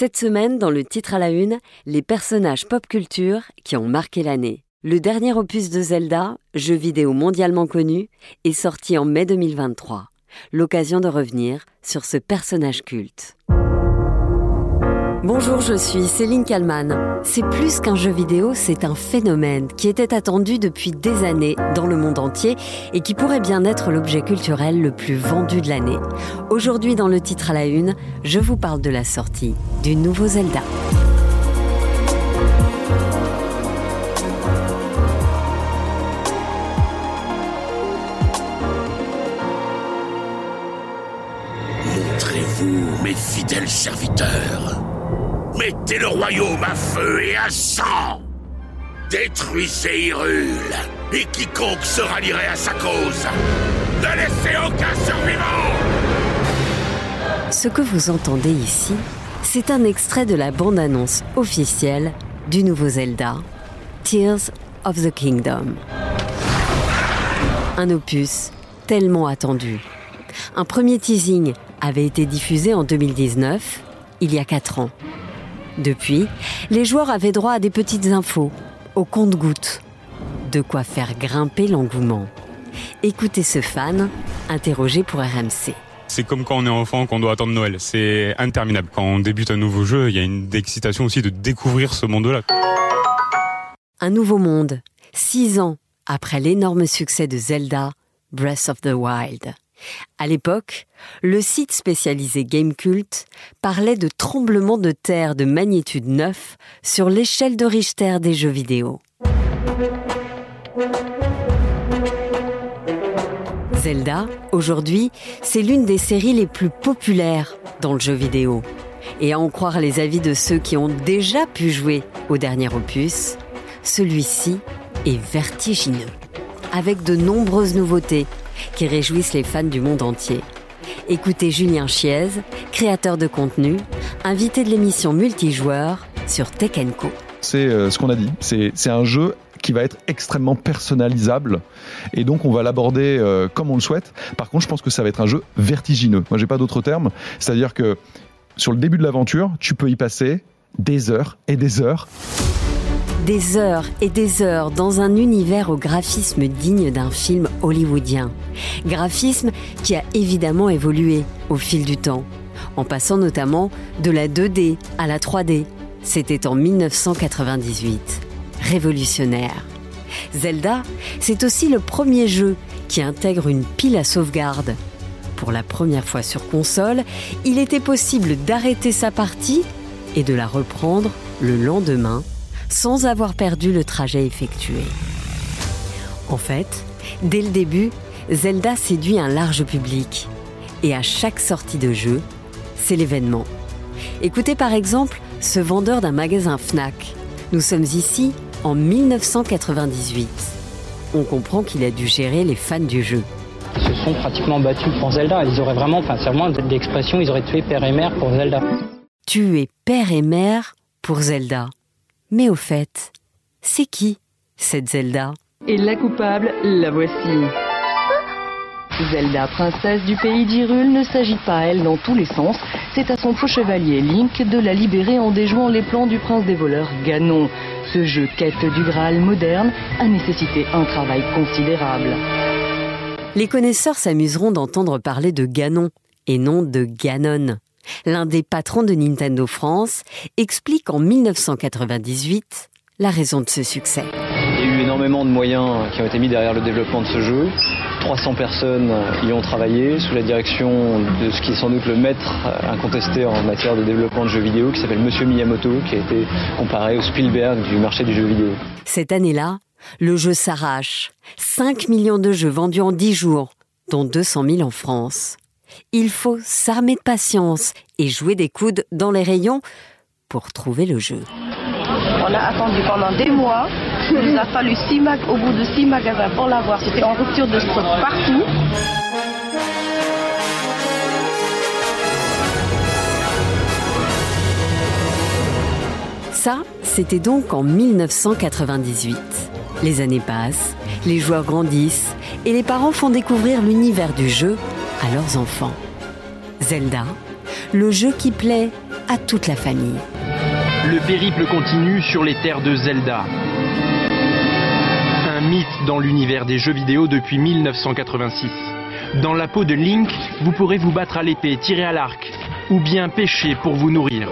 Cette semaine, dans le titre à la une, les personnages pop culture qui ont marqué l'année. Le dernier opus de Zelda, jeu vidéo mondialement connu, est sorti en mai 2023. L'occasion de revenir sur ce personnage culte. Bonjour, je suis Céline Kalman. C'est plus qu'un jeu vidéo, c'est un phénomène qui était attendu depuis des années dans le monde entier et qui pourrait bien être l'objet culturel le plus vendu de l'année. Aujourd'hui, dans le titre à la une, je vous parle de la sortie du nouveau Zelda. Montrez-vous, mes fidèles serviteurs. Mettez le royaume à feu et à sang Détruisez Hyrule Et quiconque se rallierait à sa cause Ne laissez aucun survivant Ce que vous entendez ici, c'est un extrait de la bande-annonce officielle du nouveau Zelda, Tears of the Kingdom. Un opus tellement attendu. Un premier teasing avait été diffusé en 2019, il y a 4 ans. Depuis, les joueurs avaient droit à des petites infos, au compte-gouttes. De quoi faire grimper l'engouement. Écoutez ce fan, interrogé pour RMC. C'est comme quand on est enfant, qu'on doit attendre Noël. C'est interminable. Quand on débute un nouveau jeu, il y a une excitation aussi de découvrir ce monde-là. Un nouveau monde, six ans après l'énorme succès de Zelda, Breath of the Wild. À l'époque, le site spécialisé Gamecult parlait de tremblements de terre de magnitude 9 sur l'échelle de Richter des jeux vidéo. Zelda, aujourd'hui, c'est l'une des séries les plus populaires dans le jeu vidéo. Et à en croire les avis de ceux qui ont déjà pu jouer au dernier opus, celui-ci est vertigineux, avec de nombreuses nouveautés qui réjouissent les fans du monde entier. Écoutez Julien Chiez, créateur de contenu, invité de l'émission Multijoueur sur Tech Co. C'est euh, ce qu'on a dit. C'est un jeu qui va être extrêmement personnalisable et donc on va l'aborder euh, comme on le souhaite. Par contre, je pense que ça va être un jeu vertigineux. Moi, j'ai pas d'autre terme. C'est-à-dire que sur le début de l'aventure, tu peux y passer des heures et des heures des heures et des heures dans un univers au graphisme digne d'un film hollywoodien. Graphisme qui a évidemment évolué au fil du temps, en passant notamment de la 2D à la 3D. C'était en 1998. Révolutionnaire. Zelda, c'est aussi le premier jeu qui intègre une pile à sauvegarde. Pour la première fois sur console, il était possible d'arrêter sa partie et de la reprendre le lendemain sans avoir perdu le trajet effectué. En fait, dès le début, Zelda séduit un large public. Et à chaque sortie de jeu, c'est l'événement. Écoutez par exemple ce vendeur d'un magasin FNAC. Nous sommes ici en 1998. On comprend qu'il a dû gérer les fans du jeu. Ils se sont pratiquement battus pour Zelda. Ils auraient vraiment, enfin c'est vraiment l'expression, ils auraient tué père et mère pour Zelda. Tuer père et mère pour Zelda. Mais au fait, c'est qui cette Zelda? Et la coupable, la voici. Zelda, princesse du pays d'Hyrule, ne s'agit pas, elle, dans tous les sens. C'est à son faux chevalier Link de la libérer en déjouant les plans du prince des voleurs Ganon. Ce jeu quête du Graal moderne a nécessité un travail considérable. Les connaisseurs s'amuseront d'entendre parler de Ganon et non de Ganon l'un des patrons de Nintendo France, explique en 1998 la raison de ce succès. Il y a eu énormément de moyens qui ont été mis derrière le développement de ce jeu. 300 personnes y ont travaillé sous la direction de ce qui est sans doute le maître incontesté en matière de développement de jeux vidéo qui s'appelle Monsieur Miyamoto, qui a été comparé au Spielberg du marché du jeu vidéo. Cette année-là, le jeu s'arrache. 5 millions de jeux vendus en 10 jours, dont 200 000 en France il faut s'armer de patience et jouer des coudes dans les rayons pour trouver le jeu. On a attendu pendant des mois. Il nous a fallu six au bout de six magasins pour l'avoir. C'était en rupture de stock partout. Ça, c'était donc en 1998. Les années passent, les joueurs grandissent et les parents font découvrir l'univers du jeu à leurs enfants. Zelda, le jeu qui plaît à toute la famille. Le périple continue sur les terres de Zelda. Un mythe dans l'univers des jeux vidéo depuis 1986. Dans la peau de Link, vous pourrez vous battre à l'épée, tirer à l'arc, ou bien pêcher pour vous nourrir.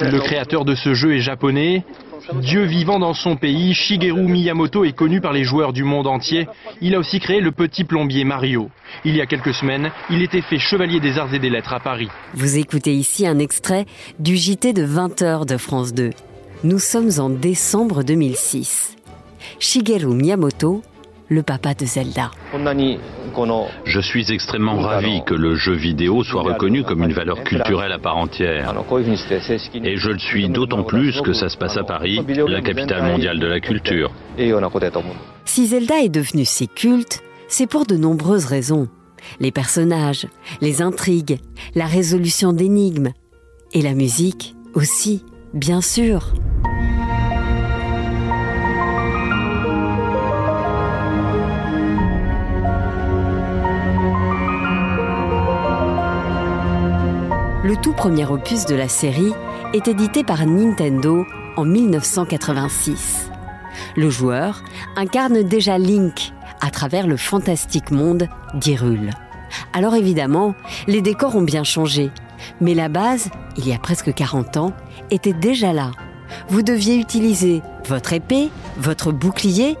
Le créateur de ce jeu est japonais. Dieu vivant dans son pays, Shigeru Miyamoto est connu par les joueurs du monde entier. Il a aussi créé le petit plombier Mario. Il y a quelques semaines, il était fait chevalier des arts et des lettres à Paris. Vous écoutez ici un extrait du JT de 20h de France 2. Nous sommes en décembre 2006. Shigeru Miyamoto, le papa de Zelda. Je suis extrêmement ravi que le jeu vidéo soit reconnu comme une valeur culturelle à part entière. Et je le suis d'autant plus que ça se passe à Paris, la capitale mondiale de la culture. Si Zelda est devenu si culte, c'est pour de nombreuses raisons. Les personnages, les intrigues, la résolution d'énigmes et la musique aussi, bien sûr. Le tout premier opus de la série est édité par Nintendo en 1986. Le joueur incarne déjà Link à travers le fantastique monde d'Hyrule. Alors évidemment, les décors ont bien changé, mais la base, il y a presque 40 ans, était déjà là. Vous deviez utiliser votre épée, votre bouclier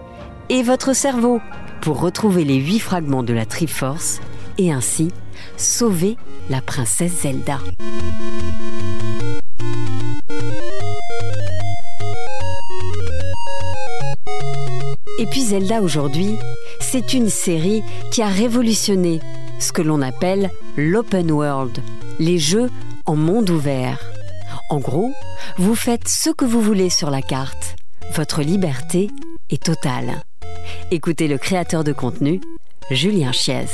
et votre cerveau pour retrouver les huit fragments de la Triforce et ainsi sauver la princesse Zelda. Et puis Zelda aujourd'hui, c'est une série qui a révolutionné ce que l'on appelle l'open world, les jeux en monde ouvert. En gros, vous faites ce que vous voulez sur la carte. Votre liberté est totale. Écoutez le créateur de contenu, Julien Chiez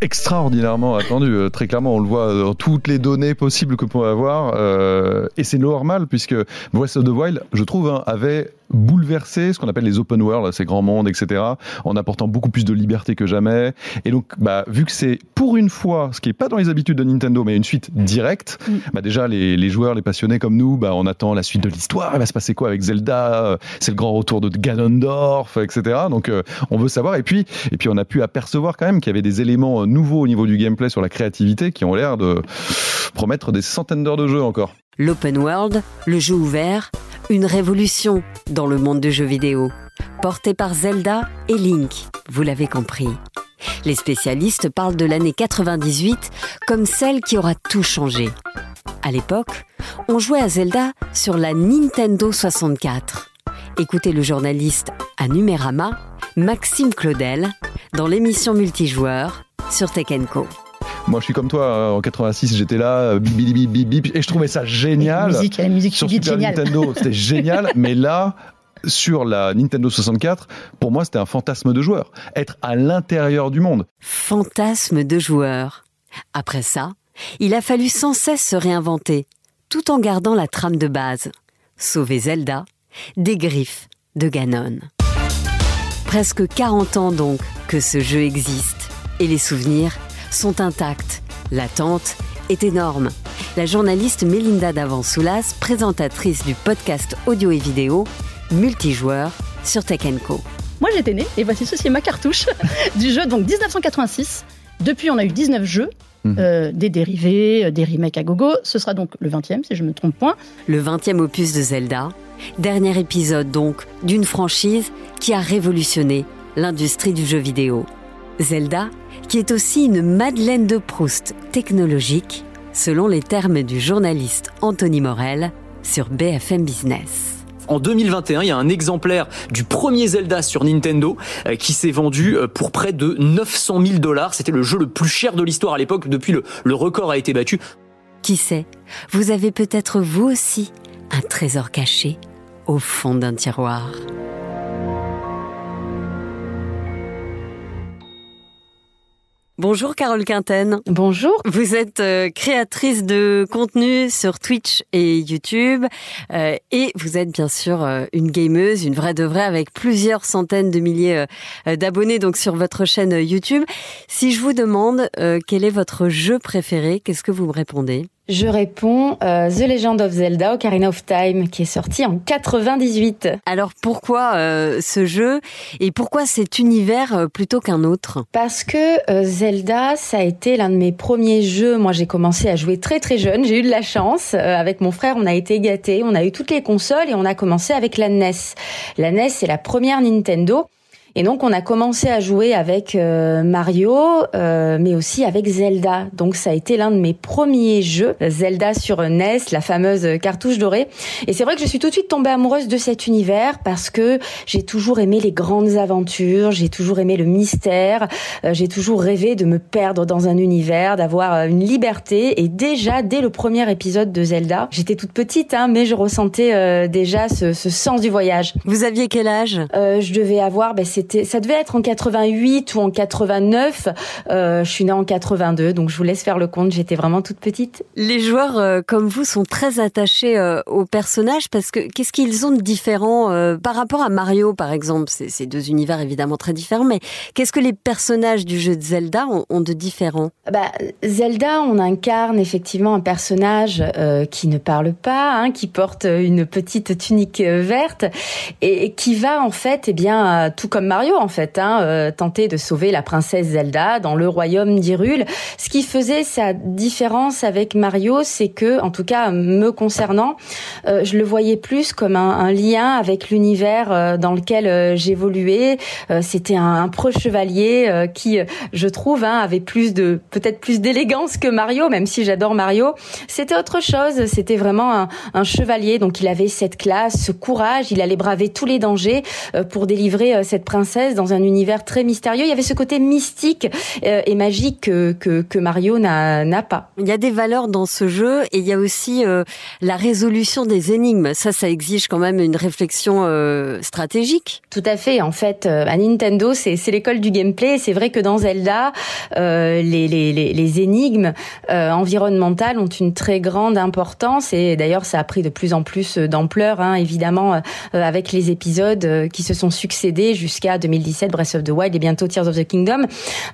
extraordinairement attendu. Euh, très clairement, on le voit dans toutes les données possibles que peut avoir. Euh, et c'est normal puisque Breath of the Wild, je trouve, hein, avait bouleversé ce qu'on appelle les open world, ces grands mondes, etc., en apportant beaucoup plus de liberté que jamais. Et donc, bah, vu que c'est pour une fois, ce qui n'est pas dans les habitudes de Nintendo, mais une suite directe, mm. bah, déjà les, les, joueurs, les passionnés comme nous, bah, on attend la suite de l'histoire. Il va se passer quoi avec Zelda C'est le grand retour de Ganondorf, etc. Donc, euh, on veut savoir. Et puis, et puis, on a pu apercevoir quand même qu'il y avait des éléments euh, nouveaux au niveau du gameplay sur la créativité qui ont l'air de promettre des centaines d'heures de jeu encore. L'open world, le jeu ouvert, une révolution dans le monde du jeu vidéo, porté par Zelda et Link, vous l'avez compris. Les spécialistes parlent de l'année 98 comme celle qui aura tout changé. À l'époque, on jouait à Zelda sur la Nintendo 64. Écoutez le journaliste à Numérama, Maxime Claudel, dans l'émission multijoueur sur Tech Co. Moi, je suis comme toi. Euh, en 86, j'étais là, bip, bip, bip, bip, et je trouvais ça génial. La musique, la musique sur Super Nintendo, c'était génial. mais là, sur la Nintendo 64, pour moi, c'était un fantasme de joueur. Être à l'intérieur du monde. Fantasme de joueur. Après ça, il a fallu sans cesse se réinventer, tout en gardant la trame de base. Sauver Zelda des griffes de Ganon. Presque 40 ans donc que ce jeu existe, et les souvenirs sont intactes. L'attente est énorme. La journaliste Melinda Davansoulas, présentatrice du podcast audio et vidéo multijoueur sur Tech Co. Moi j'étais née et voici ceci ma cartouche du jeu donc 1986. Depuis on a eu 19 jeux, mhm. euh, des dérivés, euh, des remakes à gogo. Ce sera donc le 20e, si je me trompe point. Le 20e opus de Zelda. Dernier épisode donc d'une franchise qui a révolutionné l'industrie du jeu vidéo. Zelda qui est aussi une Madeleine de Proust technologique, selon les termes du journaliste Anthony Morel sur BFM Business. En 2021, il y a un exemplaire du premier Zelda sur Nintendo euh, qui s'est vendu euh, pour près de 900 000 dollars. C'était le jeu le plus cher de l'histoire à l'époque. Depuis, le, le record a été battu. Qui sait, vous avez peut-être vous aussi un trésor caché au fond d'un tiroir. Bonjour Carole Quinten. Bonjour. Vous êtes euh, créatrice de contenu sur Twitch et YouTube euh, et vous êtes bien sûr euh, une gameuse, une vraie de vraie avec plusieurs centaines de milliers d'abonnés donc sur votre chaîne YouTube. Si je vous demande quel est votre jeu préféré, qu'est-ce que vous me répondez? Je réponds euh, The Legend of Zelda Ocarina of Time qui est sorti en 98. Alors pourquoi euh, ce jeu et pourquoi cet univers euh, plutôt qu'un autre? Parce que Zelda ça a été l'un de mes premiers jeux. Moi j'ai commencé à jouer très très jeune, j'ai eu de la chance avec mon frère, on a été gâtés, on a eu toutes les consoles et on a commencé avec la NES. La NES c'est la première Nintendo. Et donc on a commencé à jouer avec euh, Mario, euh, mais aussi avec Zelda. Donc ça a été l'un de mes premiers jeux, Zelda sur NES, la fameuse cartouche dorée. Et c'est vrai que je suis tout de suite tombée amoureuse de cet univers parce que j'ai toujours aimé les grandes aventures, j'ai toujours aimé le mystère, euh, j'ai toujours rêvé de me perdre dans un univers, d'avoir une liberté. Et déjà dès le premier épisode de Zelda, j'étais toute petite, hein, mais je ressentais déjà ce, ce, sens du voyage. Vous aviez quel âge? Je devais avoir, ben, ça devait être en 88 ou en 89. Euh, je suis née en 82, donc je vous laisse faire le compte. J'étais vraiment toute petite. Les joueurs euh, comme vous sont très attachés euh, aux personnages parce que qu'est-ce qu'ils ont de différent par rapport à Mario, par exemple? C'est deux univers évidemment très différents, mais qu'est-ce que les personnages du jeu de Zelda ont, de différent? Bah, Zelda, on incarne effectivement un personnage qui ne parle pas, hein, qui porte une petite tunique verte et, et qui va en fait, eh bien, tout comme Mario en fait, hein, euh, tenter de sauver la princesse Zelda dans le royaume d'Hyrule. Ce qui faisait sa différence avec Mario, c'est que, en tout cas me concernant, euh, je le voyais plus comme un, lien avec l'univers euh, dans lequel j'évoluais. C'était un, un preux chevalier qui, je trouve, hein, avait plus de peut-être plus d'élégance que Mario, même si j'adore Mario. C'était autre chose. C'était vraiment un, un, chevalier, donc il avait cette classe, ce courage. Il allait braver tous les dangers pour délivrer cette princesse dans un univers très mystérieux. Il y avait ce côté mystique euh, et magique que, que, Mario n'a pas. Il y a des valeurs dans ce jeu et il y a aussi euh, la résolution des énigmes. Ça, ça exige quand même une réflexion euh, stratégique. Tout à fait. En fait, à Nintendo, c'est l'école du gameplay. C'est vrai que dans Zelda, les, les, les, les, énigmes environnementales ont une très grande importance et d'ailleurs, ça a pris de plus en plus d'ampleur, hein, évidemment, avec les épisodes qui se sont succédés jusqu'à 2017, Breath of the Wild et bientôt Tears of the Kingdom.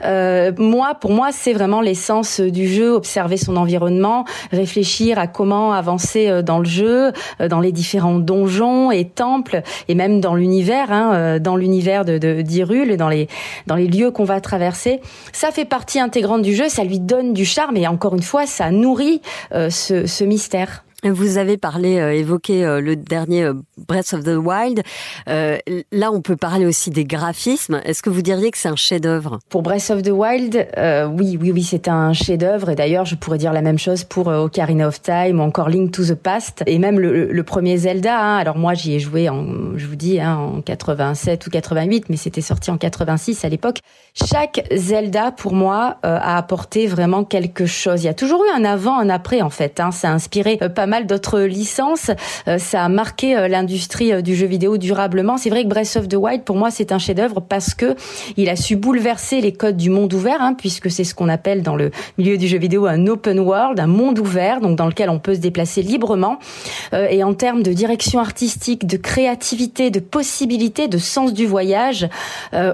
Euh, moi, pour moi, c'est vraiment l'essence du jeu, observer son environnement, réfléchir à comment avancer euh, dans le jeu, euh, dans les différents donjons et temples, et même dans l'univers, hein, dans l'univers de d'Hyrule, dans les dans les lieux qu'on va traverser. Ça fait partie intégrante du jeu, ça lui donne du charme et encore une fois, ça nourrit ce, ce mystère. Vous avez parlé, euh, évoqué euh, le dernier euh, Breath of the Wild. là, on peut parler aussi des graphismes. Est-ce que vous diriez que c'est un chef-d'œuvre? Pour Breath of the Wild, oui, oui, oui, c'est un chef-d'œuvre. Et d'ailleurs, je pourrais dire la même chose pour Ocarina of Time ou encore Link to the Past et même le, premier Zelda. Hein. Alors moi, j'y ai joué, en, je vous dis, hein, en 87 ou 88, mais c'était sorti en 86 à l'époque. Chaque Zelda, pour moi, a apporté vraiment quelque chose. Il y a toujours eu un avant, un après, en fait. Hein. Ça a inspiré pas mal d'autres licences. Euh, ça a marqué euh, l'industrie euh, du jeu vidéo durablement. C'est vrai que Breath of the Wild, pour moi, c'est un chef-d'œuvre parce que il a su bouleverser les codes du monde ouvert, hein, puisque c'est ce qu'on appelle dans le milieu du jeu vidéo un open world, un monde ouvert, donc dans lequel on peut se déplacer librement. et en termes de direction artistique, de créativité, de possibilité, de sens du voyage,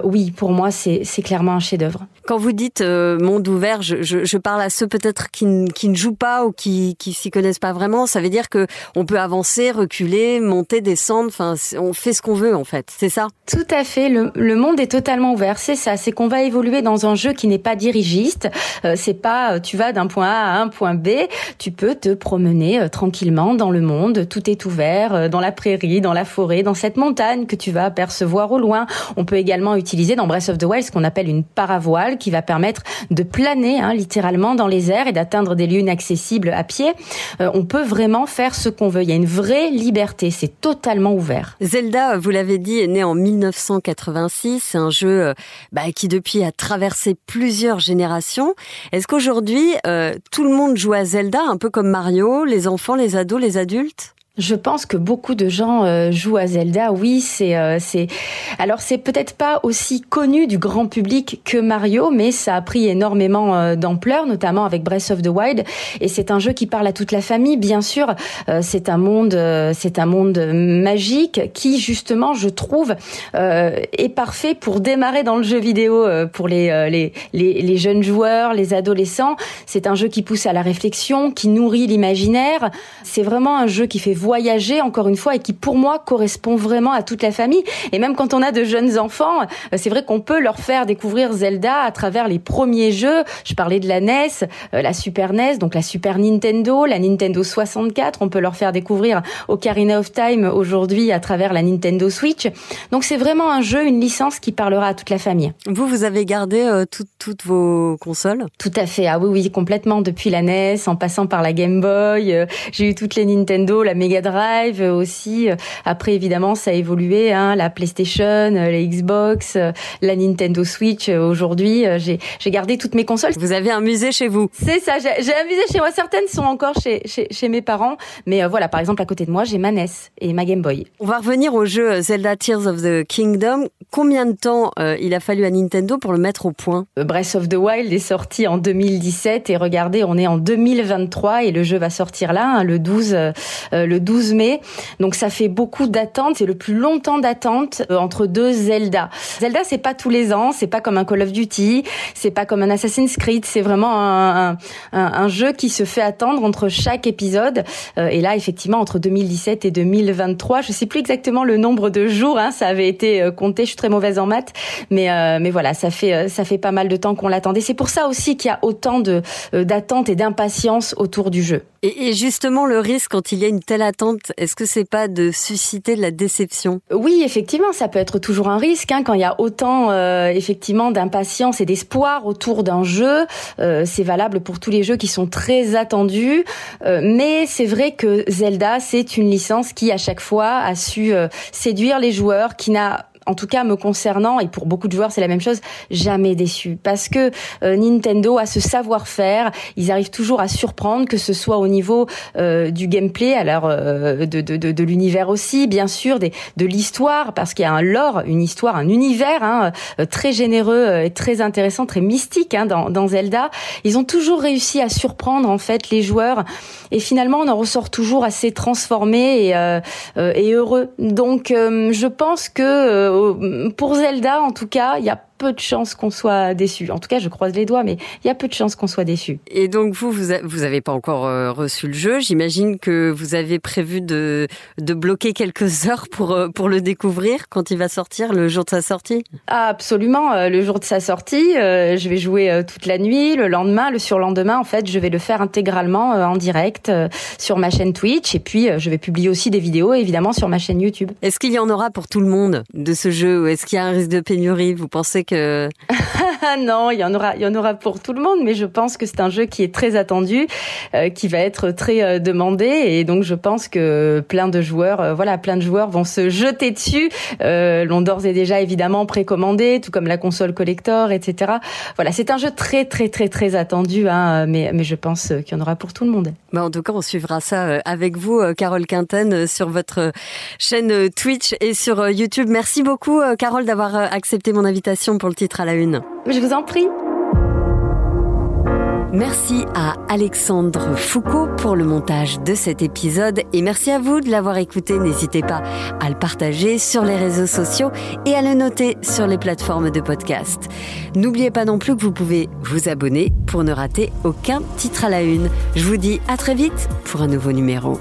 oui, pour moi, c'est clairement un chef-d'œuvre. Quand vous dites monde ouvert, je, parle à ceux peut-être qui, qui, ne jouent pas ou qui, qui s'y connaissent pas vraiment ça veut dire que on peut avancer, reculer, monter, descendre. Enfin, on fait ce qu'on veut en fait. C'est ça? Tout à fait. Le, monde est totalement ouvert. C'est ça. C'est qu'on va évoluer dans un jeu qui n'est pas dirigiste. Euh, c'est pas euh, tu vas d'un point A à un point B. Tu peux te promener euh, tranquillement dans le monde. Tout est ouvert dans la prairie, dans la forêt, dans cette montagne que tu vas apercevoir au loin. On peut également utiliser dans Breath of the Wild ce qu'on appelle une paravoile qui va permettre de planer hein, littéralement dans les airs et d'atteindre des lieux inaccessibles à pied. on peut vraiment faire ce qu'on veut. Il y a une vraie liberté. C'est totalement ouvert. Zelda, vous l'avez dit, est né en 1986. C'est un jeu euh, bah, qui depuis a traversé plusieurs générations. Est-ce qu'aujourd'hui, euh, tout le monde joue à Zelda, un peu comme Mario, les enfants, les ados, les adultes? Je pense que beaucoup de gens euh, jouent à Zelda. Oui, c'est euh, c'est alors c'est peut-être pas aussi connu du grand public que Mario, mais ça a pris énormément euh, d'ampleur, notamment avec Breath of the Wild. Et c'est un jeu qui parle à toute la famille, bien sûr. c'est un monde c'est un monde magique qui justement, je trouve, est parfait pour démarrer dans le jeu vidéo pour les, les les les jeunes joueurs, les adolescents. C'est un jeu qui pousse à la réflexion, qui nourrit l'imaginaire. C'est vraiment un jeu qui fait voyager encore une fois et qui pour moi correspond vraiment à toute la famille. Et même quand on a de jeunes enfants, euh, c'est vrai qu'on peut leur faire découvrir Zelda à travers les premiers jeux. Je parlais de la NES, euh, la Super NES, donc la Super Nintendo, la Nintendo 64. On peut leur faire découvrir Ocarina of Time aujourd'hui à travers la Nintendo Switch. Donc c'est vraiment un jeu, une licence qui parlera à toute la famille. Vous, vous avez gardé euh, toutes vos consoles? Tout à fait. Ah oui, oui, complètement. Depuis la NES, en passant par la Game Boy, j'ai eu toutes les Nintendo, la Mega Drive aussi. Après, évidemment, ça a évolué. Hein, la PlayStation, la Xbox, la Nintendo Switch. Aujourd'hui, j'ai gardé toutes mes consoles. Vous avez un musée chez vous C'est ça. J'ai un musée chez moi. Certaines sont encore chez, chez, chez mes parents. Mais euh, voilà, par exemple, à côté de moi, j'ai ma NES et ma Game Boy. On va revenir au jeu Zelda Tears of the Kingdom. Combien de temps euh, il a fallu à Nintendo pour le mettre au point? Euh, Breath of the Wild est sorti en 2017 et regardez, on est en 2023 et le jeu va sortir là, hein, le 12, le 12 mai. Donc ça fait beaucoup d'attente, c'est le plus longtemps d'attente euh, entre deux Zelda. Zelda c'est pas tous les ans, c'est pas comme un Call of Duty, c'est pas comme un Assassin's Creed, c'est vraiment un, jeu qui se fait attendre entre chaque épisode. Euh, et là effectivement entre 2017 et 2023, je sais plus exactement le nombre de jours, hein, ça avait été euh, compté. Je suis très mauvaise en maths, mais mais voilà, ça fait ça fait pas mal de temps qu'on l'attendait. C'est pour ça aussi qu'il y a autant de d'attente et d'impatience autour du jeu. Et, justement, le risque quand il y a une telle est-ce que c'est pas de susciter de la déception? Oui, effectivement, ça peut être toujours un risque hein, quand il y a autant euh, effectivement d'impatience et d'espoir autour d'un jeu. Euh, c'est valable pour tous les jeux qui sont très attendus, euh, mais c'est vrai que Zelda, c'est une licence qui à chaque fois a su séduire les joueurs, qui n'a en tout cas me concernant, et pour beaucoup de joueurs c'est la même chose, jamais déçu. Parce que euh, Nintendo a ce savoir-faire, ils arrivent toujours à surprendre, que ce soit au niveau euh, du gameplay, alors euh, de, de, de, de l'univers aussi, bien sûr, des, de l'histoire, parce qu'il y a un lore, une histoire, un univers hein, très généreux et très intéressant, très mystique hein, dans, dans Zelda. Ils ont toujours réussi à surprendre en fait les joueurs, et finalement on en ressort toujours assez transformé et, et heureux. Donc je pense que pour Zelda, en tout cas, il y a peu de chances qu'on soit déçu. En tout cas, je croise les doigts, mais il y a peu de chances qu'on soit déçu. Et donc vous, vous, avez pas encore euh, reçu le jeu. J'imagine que vous avez prévu de, de bloquer quelques heures pour euh, pour le découvrir quand il va sortir, le jour de sa sortie? absolument, euh, le jour de sa sortie, je vais jouer toute la nuit, le lendemain, le surlendemain. En fait, je vais le faire intégralement en direct sur ma chaîne Twitch et puis je vais publier aussi des vidéos évidemment sur ma chaîne YouTube. Est-ce qu'il y en aura pour tout le monde de ce jeu? Ou est-ce qu'il y a un risque de pénurie? Vous pensez que que non, il y en aura, il y en aura pour tout le monde, mais je pense que c'est un jeu qui est très attendu, euh, qui va être très euh, demandé, et donc je pense que plein de joueurs, euh, voilà, plein de joueurs vont se jeter dessus. L'ont d'ores et déjà évidemment précommandé, tout comme la console collector, etc. Voilà, c'est un jeu très très très très attendu, hein, mais mais je pense qu'il y en aura pour tout le monde. Bah en tout cas, on suivra ça avec vous, Carole Quinten, sur votre chaîne Twitch et sur YouTube. Merci beaucoup, Carole, d'avoir accepté mon invitation pour le titre à la une. Je vous en prie. Merci à Alexandre Foucault pour le montage de cet épisode et merci à vous de l'avoir écouté. N'hésitez pas à le partager sur les réseaux sociaux et à le noter sur les plateformes de podcast. N'oubliez pas non plus que vous pouvez vous abonner pour ne rater aucun titre à la une. Je vous dis à très vite pour un nouveau numéro.